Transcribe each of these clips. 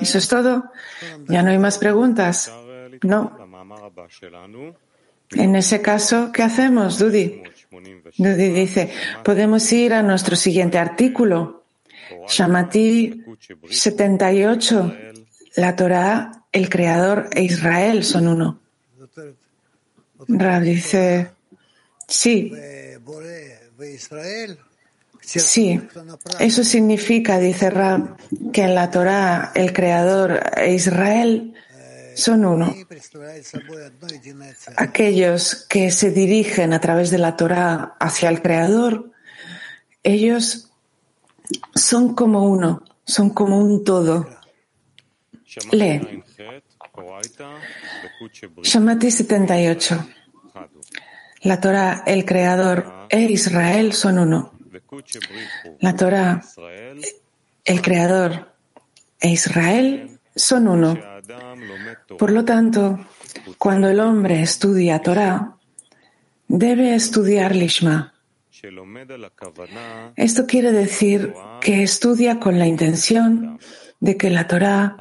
¿Eso es todo? ¿Ya no hay más preguntas? No. En ese caso, ¿qué hacemos, Dudi? Dudi dice, podemos ir a nuestro siguiente artículo. Shamati 78. La Torah, el Creador e Israel son uno. Rab dice, sí. Sí, eso significa, dice Rab, que en la Torah el Creador e Israel son uno. Aquellos que se dirigen a través de la Torah hacia el Creador, ellos son como uno, son como un todo. Lee. Shamati 78. La Torah, el Creador e Israel son uno. La Torah, el Creador e Israel son uno. Por lo tanto, cuando el hombre estudia Torah, debe estudiar Lishma. Esto quiere decir que estudia con la intención de que la Torah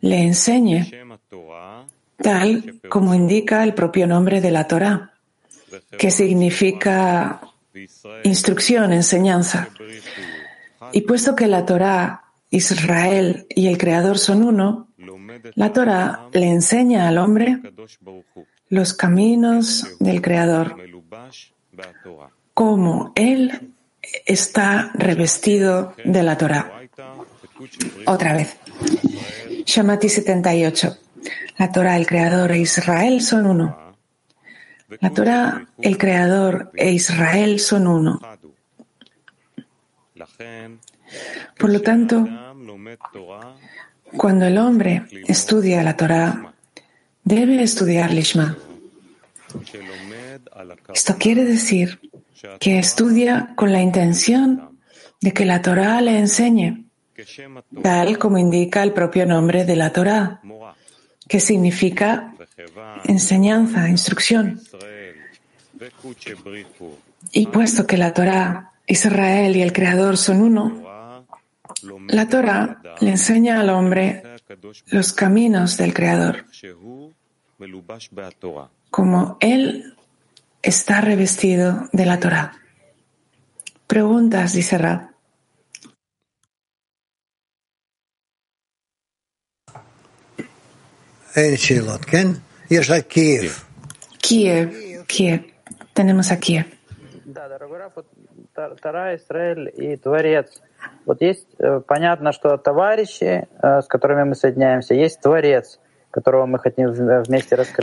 le enseñe, tal como indica el propio nombre de la Torah, que significa instrucción, enseñanza. Y puesto que la Torah, Israel y el Creador son uno, la Torah le enseña al hombre los caminos del Creador, cómo Él está revestido de la Torah. Otra vez. Shamati 78. La Torah, el Creador e Israel son uno. La Torah, el Creador e Israel son uno. Por lo tanto, cuando el hombre estudia la Torah, debe estudiar Lishma. Esto quiere decir que estudia con la intención de que la Torah le enseñe, tal como indica el propio nombre de la Torah, que significa enseñanza, instrucción. Y puesto que la Torah, Israel y el Creador son uno, la Torah le enseña al hombre los caminos del Creador, como él está revestido de la Torah. Preguntas, dice Rab. Kiev. Kiev, Kiev tenemos aquí.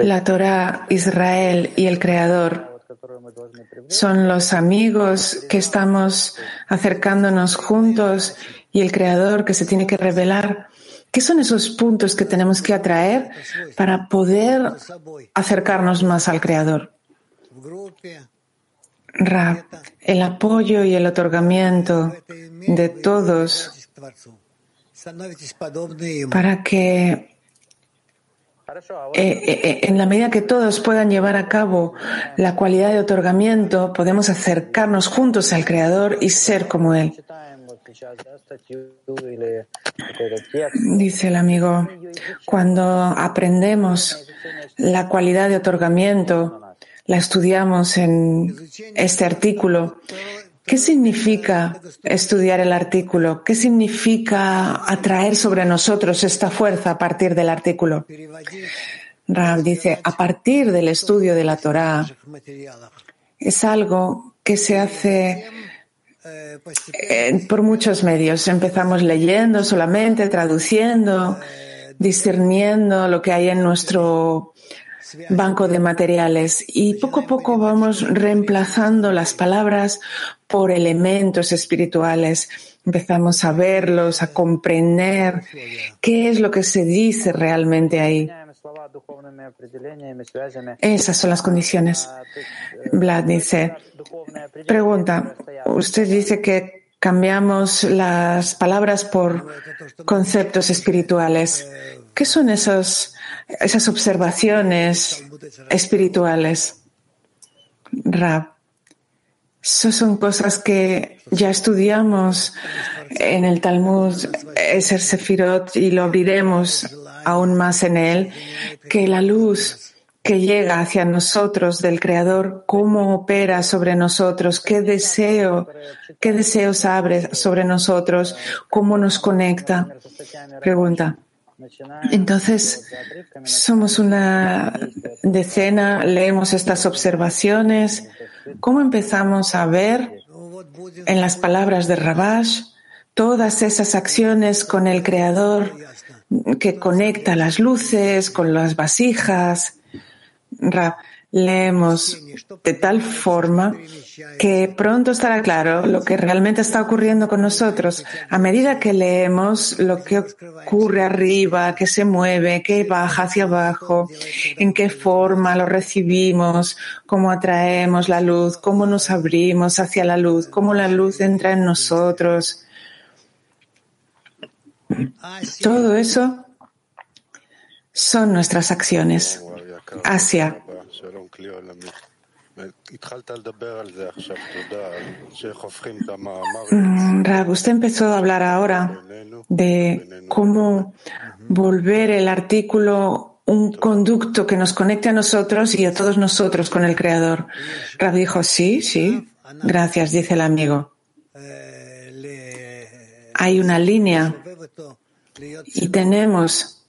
La Torah, Israel y el Creador son los amigos que estamos acercándonos juntos y el Creador que se tiene que revelar. ¿Qué son esos puntos que tenemos que atraer para poder acercarnos más al Creador? Rab, el apoyo y el otorgamiento de todos para que eh, eh, eh, en la medida que todos puedan llevar a cabo la cualidad de otorgamiento, podemos acercarnos juntos al Creador y ser como Él. Dice el amigo, cuando aprendemos la cualidad de otorgamiento, la estudiamos en este artículo. ¿Qué significa estudiar el artículo? ¿Qué significa atraer sobre nosotros esta fuerza a partir del artículo? Rab dice, a partir del estudio de la Torah, es algo que se hace eh, por muchos medios. Empezamos leyendo solamente, traduciendo, discerniendo lo que hay en nuestro banco de materiales y poco a poco vamos reemplazando las palabras por elementos espirituales. Empezamos a verlos, a comprender qué es lo que se dice realmente ahí. Esas son las condiciones. Vlad dice, pregunta, usted dice que cambiamos las palabras por conceptos espirituales. ¿Qué son esos esas observaciones espirituales. Rab, eso son cosas que ya estudiamos En el Talmud es el Sefirot y lo abriremos aún más en él, que la luz que llega hacia nosotros del Creador, cómo opera sobre nosotros, qué deseo, qué deseos abre sobre nosotros, cómo nos conecta. Pregunta. Entonces, somos una decena, leemos estas observaciones. ¿Cómo empezamos a ver en las palabras de Rabash todas esas acciones con el Creador que conecta las luces con las vasijas? Leemos de tal forma que pronto estará claro lo que realmente está ocurriendo con nosotros. A medida que leemos lo que ocurre arriba, que se mueve, que baja hacia abajo, en qué forma lo recibimos, cómo atraemos la luz, cómo nos abrimos hacia la luz, cómo la luz entra en nosotros. Todo eso son nuestras acciones. Asia. Mm, Rab, usted empezó a hablar ahora de cómo volver el artículo un conducto que nos conecte a nosotros y a todos nosotros con el Creador. Rab dijo, sí, sí, gracias, dice el amigo. Hay una línea y tenemos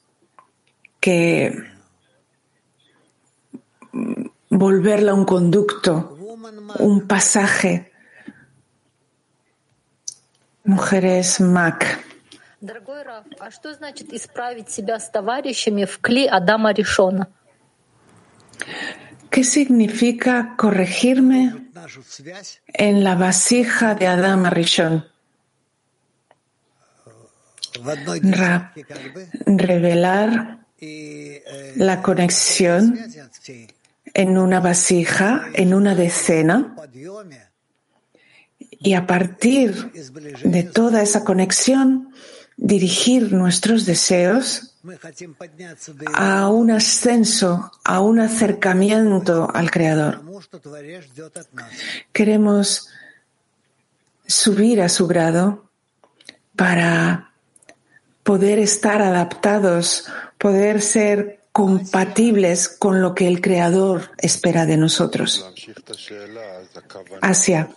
que volverla un conducto, un pasaje. Mujeres Mac. ¿Qué significa corregirme en la vasija de Adama Rishon? revelar la conexión en una vasija, en una decena, y a partir de toda esa conexión, dirigir nuestros deseos a un ascenso, a un acercamiento al Creador. Queremos subir a su grado para poder estar adaptados, poder ser compatibles con lo que el Creador espera de nosotros. Asia.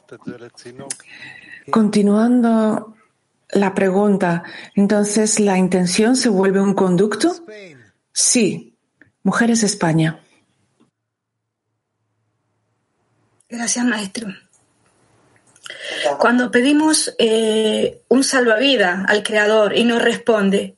Continuando la pregunta, entonces, ¿la intención se vuelve un conducto? Sí. Mujeres España. Gracias, maestro. Cuando pedimos eh, un salvavidas al Creador y nos responde,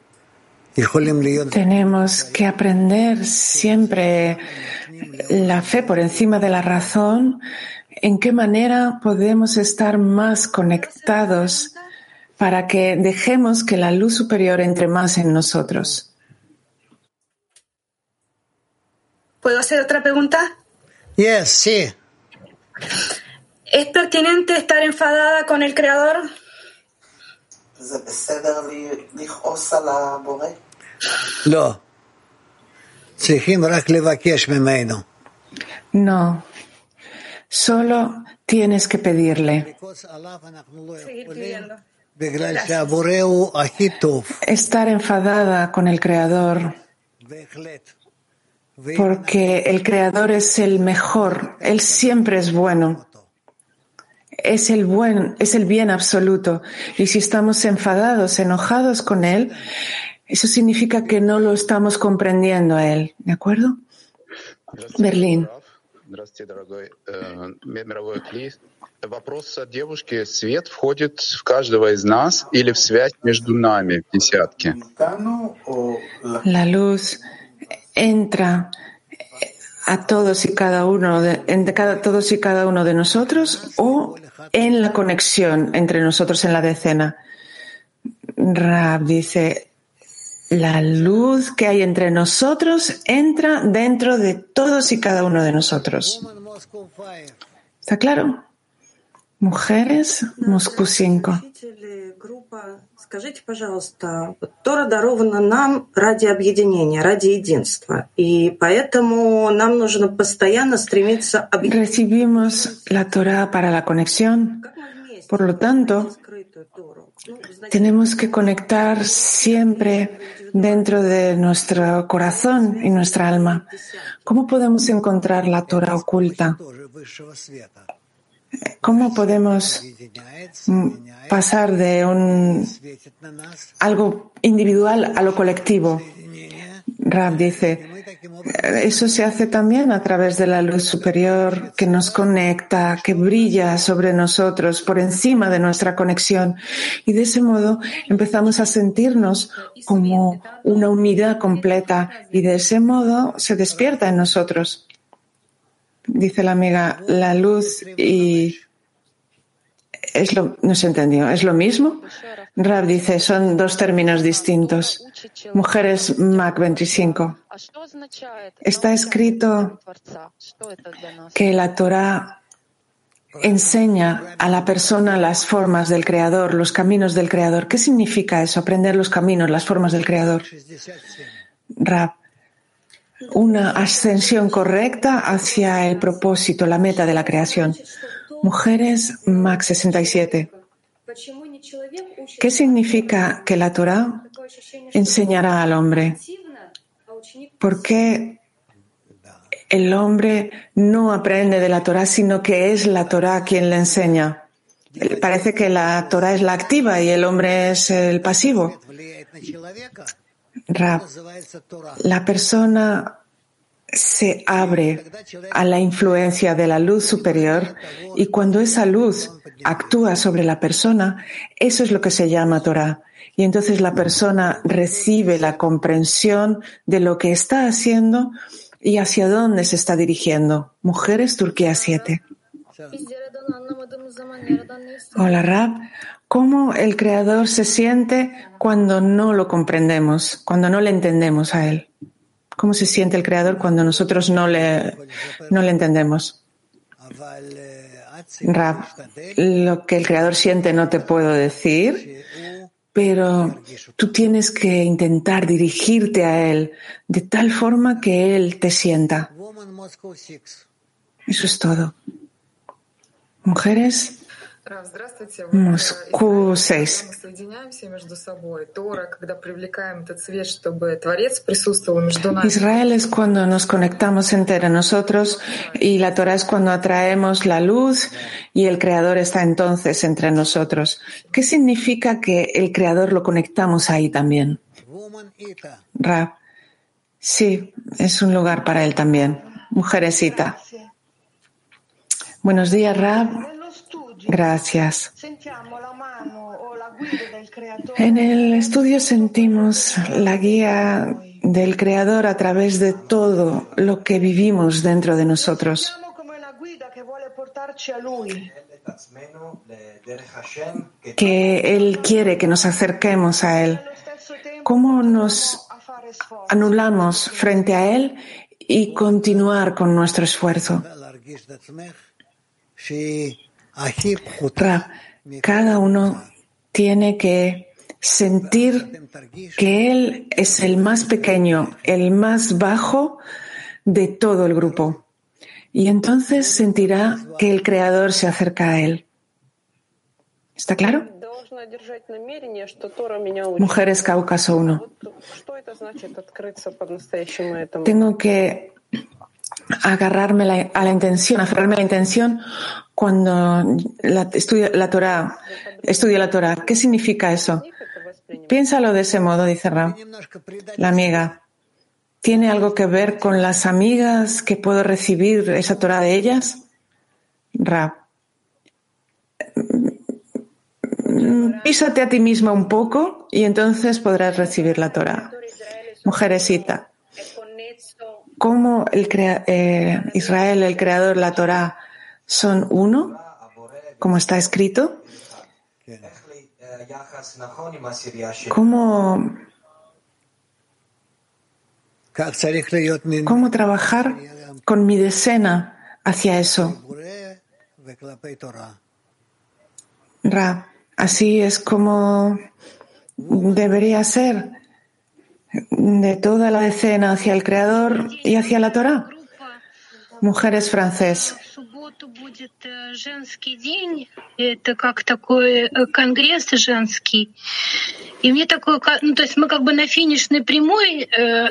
tenemos que aprender siempre la fe por encima de la razón, en qué manera podemos estar más conectados para que dejemos que la luz superior entre más en nosotros. ¿Puedo hacer otra pregunta? Yes, sí. ¿Es pertinente estar enfadada con el Creador? No. No. Solo tienes que pedirle. Estar enfadada con el Creador. Porque el Creador es el mejor. Él siempre es bueno es el buen, es el bien absoluto. Y si estamos enfadados, enojados con él, eso significa que no lo estamos comprendiendo a él. ¿De acuerdo? Berlín. Вопрос от девушки. Свет входит в каждого из нас или в связь между нами в десятке? La luz entra a todos y cada uno de, cada, todos y cada uno de nosotros o en la conexión entre nosotros en la decena. Rab dice, La luz que hay entre nosotros entra dentro de todos y cada uno de nosotros. ¿Está claro? Mujeres, Moscú 5. Скажите, пожалуйста, Тора дарована нам ради объединения, ради единства. И поэтому нам нужно постоянно стремиться Recibimos la Torah para la conexión. Por lo tanto, tenemos que conectar siempre dentro de nuestro corazón y nuestra alma. ¿Cómo podemos encontrar la Torah oculta? ¿Cómo podemos pasar de un algo individual a lo colectivo? Rab dice, eso se hace también a través de la luz superior que nos conecta, que brilla sobre nosotros, por encima de nuestra conexión. Y de ese modo empezamos a sentirnos como una unidad completa y de ese modo se despierta en nosotros. Dice la amiga, la luz y es lo, no se entendió, ¿es lo mismo? Rab dice, son dos términos distintos. Mujeres Mac 25. Está escrito que la Torah enseña a la persona las formas del Creador, los caminos del Creador. ¿Qué significa eso? Aprender los caminos, las formas del Creador. Rab, una ascensión correcta hacia el propósito, la meta de la creación. Mujeres Max 67. ¿Qué significa que la Torah enseñará al hombre? ¿Por qué el hombre no aprende de la Torah, sino que es la Torah quien le enseña? Parece que la Torah es la activa y el hombre es el pasivo. La persona se abre a la influencia de la luz superior y cuando esa luz actúa sobre la persona, eso es lo que se llama Torah. Y entonces la persona recibe la comprensión de lo que está haciendo y hacia dónde se está dirigiendo. Mujeres, Turquía 7. Hola, Rab. ¿Cómo el Creador se siente cuando no lo comprendemos, cuando no le entendemos a Él? ¿Cómo se siente el Creador cuando nosotros no le, no le entendemos? Rab, lo que el Creador siente no te puedo decir, pero tú tienes que intentar dirigirte a Él de tal forma que Él te sienta. Eso es todo. Mujeres, Moscú 6. Israel es cuando nos conectamos entre nosotros y la Torah es cuando atraemos la luz y el Creador está entonces entre nosotros. ¿Qué significa que el Creador lo conectamos ahí también? Rab. Sí, es un lugar para él también. Mujeresita. Buenos días, Rab. Gracias. En el estudio sentimos la guía del Creador a través de todo lo que vivimos dentro de nosotros. Que Él quiere que nos acerquemos a Él. ¿Cómo nos anulamos frente a Él y continuar con nuestro esfuerzo? Cada uno tiene que sentir que él es el más pequeño, el más bajo de todo el grupo. Y entonces sentirá que el Creador se acerca a él. ¿Está claro? Mujeres Cáucaso 1. Tengo que agarrarme a la intención, aferrarme a la intención cuando la, estudio la Torah, estudio la Torah. ¿Qué significa eso? Piénsalo de ese modo, dice Ra. La amiga. ¿Tiene algo que ver con las amigas que puedo recibir esa Torah de ellas? Ra. Písate a ti misma un poco y entonces podrás recibir la Torah. Mujeresita. ¿Cómo el eh, Israel, el creador, la Torah, son uno, como está escrito? ¿Cómo ¿Cómo trabajar con mi decena hacia eso? Así es como debería ser de toda la decena hacia el Creador y hacia la Torah. Mujeres francés.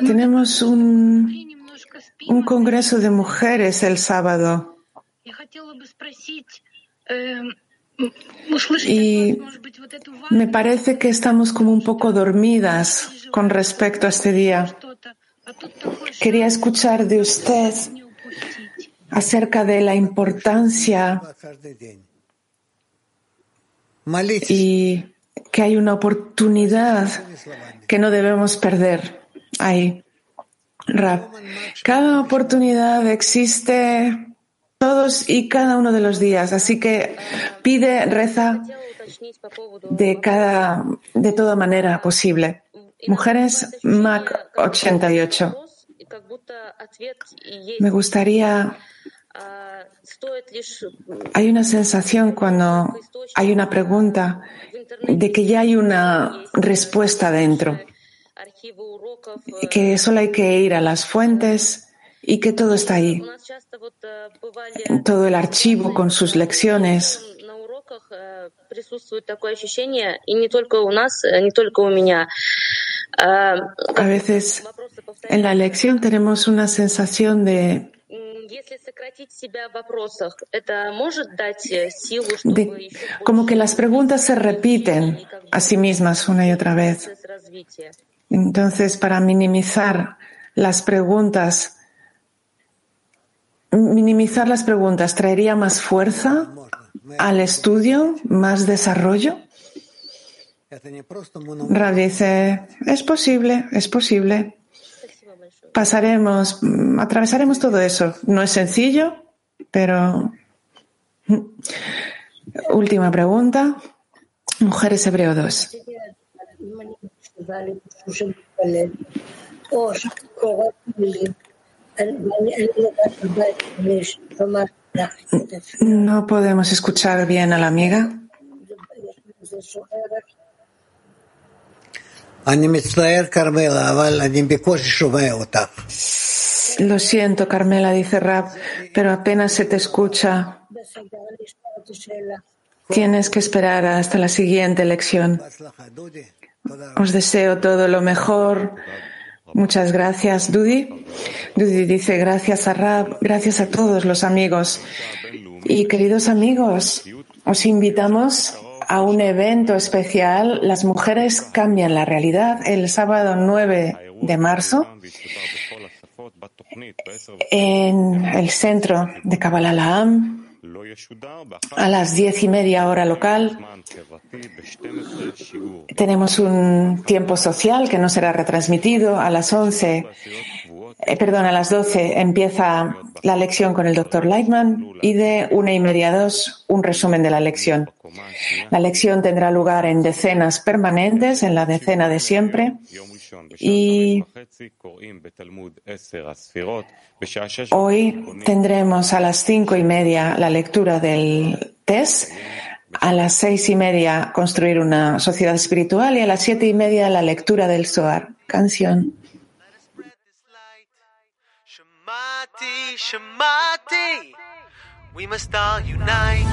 Tenemos un, un congreso de mujeres el sábado. Y me parece que estamos como un poco dormidas con respecto a este día. Quería escuchar de usted acerca de la importancia y que hay una oportunidad que no debemos perder ahí. Cada oportunidad existe todos y cada uno de los días, así que pide, reza de cada, de toda manera posible. Mujeres Mac 88. Me gustaría hay una sensación cuando hay una pregunta de que ya hay una respuesta dentro, que solo hay que ir a las fuentes y que todo está ahí. Todo el archivo con sus lecciones. A veces en la lección tenemos una sensación de como que las preguntas se repiten a sí mismas una y otra vez. Entonces, para minimizar las preguntas, minimizar las preguntas traería más fuerza al estudio, más desarrollo. Rab dice, es posible, es posible pasaremos, atravesaremos todo eso. No es sencillo, pero. Última pregunta. Mujeres Hebreo 2. No podemos escuchar bien a la amiga. Lo siento, Carmela, dice Rab, pero apenas se te escucha. Tienes que esperar hasta la siguiente lección. Os deseo todo lo mejor. Muchas gracias, Dudi. Dudi dice gracias a Rab, gracias a todos los amigos. Y queridos amigos, os invitamos a un evento especial. Las mujeres cambian la realidad el sábado 9 de marzo en el centro de Kabbalah a las diez y media hora local. Tenemos un tiempo social que no será retransmitido a las once eh, perdón, a las 12 empieza la lección con el doctor Lightman y de una y media a dos un resumen de la lección. La lección tendrá lugar en decenas permanentes, en la decena de siempre. Y hoy tendremos a las cinco y media la lectura del test, a las seis y media construir una sociedad espiritual y a las siete y media la lectura del Zohar. Canción. Shamati, Shamati, we must all unite.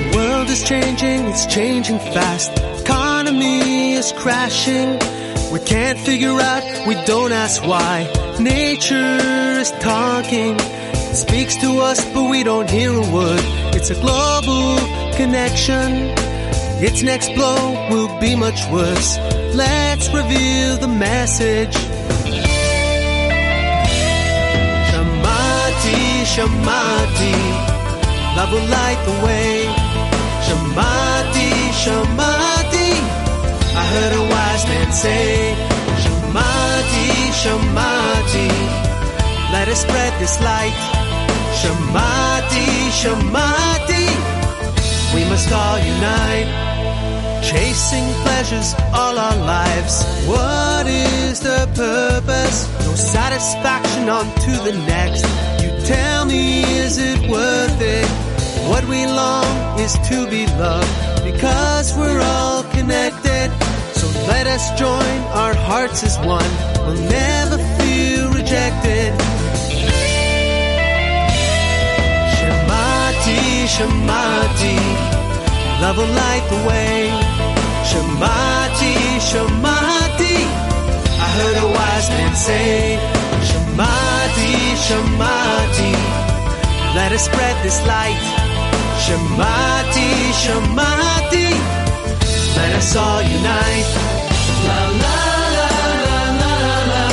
The world is changing, it's changing fast. Economy is crashing. We can't figure out, we don't ask why. Nature is talking speaks to us, but we don't hear a word. It's a global connection. Its next blow will be much worse. Let's reveal the message. Shamati, Shamati, love will light the way. Shamati, Shamati, heard a wise man say. Shamati, Shamati, let us spread this light. Shamati, Shamati, we must all unite. Chasing pleasures all our lives. What is the purpose? No satisfaction on to the next. You tell me, is it worth it? What we long is to be loved because we're all connected. So let us join our hearts as one. We'll never feel rejected. Shamati, Shamati, love will light the way. Shamati, Shamati, I heard a wise man say, Shamati, Shamati, let us spread this light. Shamati, Shamati, let us all unite. La la la la la la la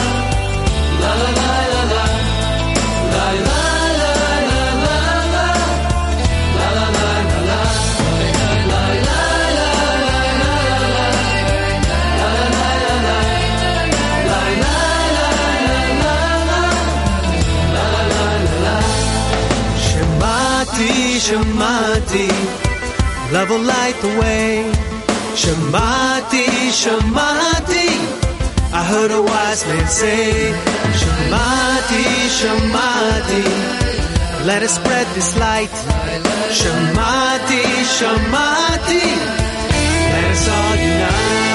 la la la la la la la la la la la Shamati, Shamati, love will light the way. Shamati, Shamati, I heard a wise man say. Shamati, Shamati, let us spread this light. Shamati, Shamati, let us all unite.